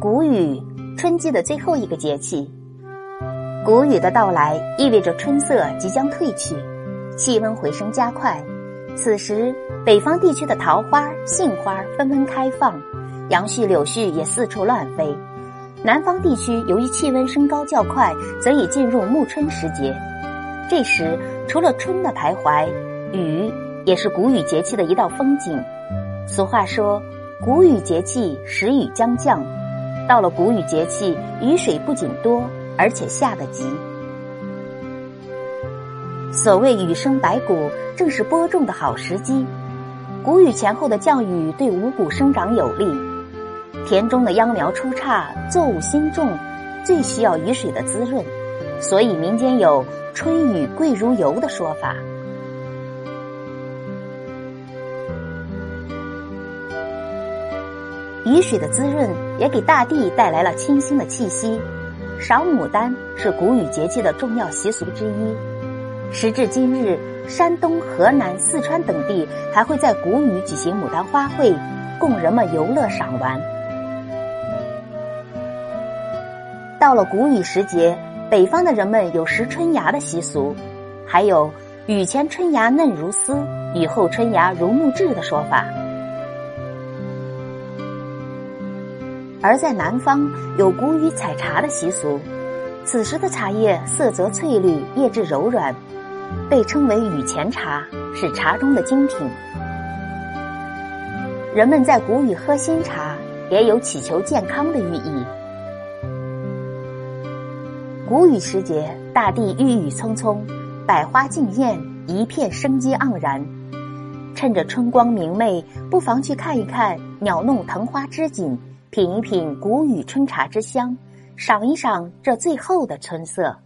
谷雨，春季的最后一个节气。谷雨的到来意味着春色即将褪去，气温回升加快。此时，北方地区的桃花、杏花纷纷开放，杨絮、柳絮也四处乱飞。南方地区由于气温升高较快，则已进入暮春时节。这时，除了春的徘徊，雨也是谷雨节气的一道风景。俗话说：“谷雨节气，时雨将降。”到了谷雨节气，雨水不仅多，而且下得急。所谓“雨生百谷”，正是播种的好时机。谷雨前后的降雨对五谷生长有利，田中的秧苗出杈，作物新种，最需要雨水的滋润，所以民间有“春雨贵如油”的说法。雨水的滋润也给大地带来了清新的气息。赏牡丹是谷雨节气的重要习俗之一。时至今日，山东、河南、四川等地还会在谷雨举行牡丹花卉，供人们游乐赏玩。到了谷雨时节，北方的人们有食春芽的习俗，还有“雨前春芽嫩如丝，雨后春芽如木质”的说法。而在南方有谷雨采茶的习俗，此时的茶叶色泽翠绿，叶质柔软，被称为雨前茶，是茶中的精品。人们在谷雨喝新茶，也有祈求健康的寓意。谷雨时节，大地郁郁葱葱，百花竞艳，一片生机盎然。趁着春光明媚，不妨去看一看鸟弄藤花织锦。品一品谷雨春茶之香，赏一赏这最后的春色。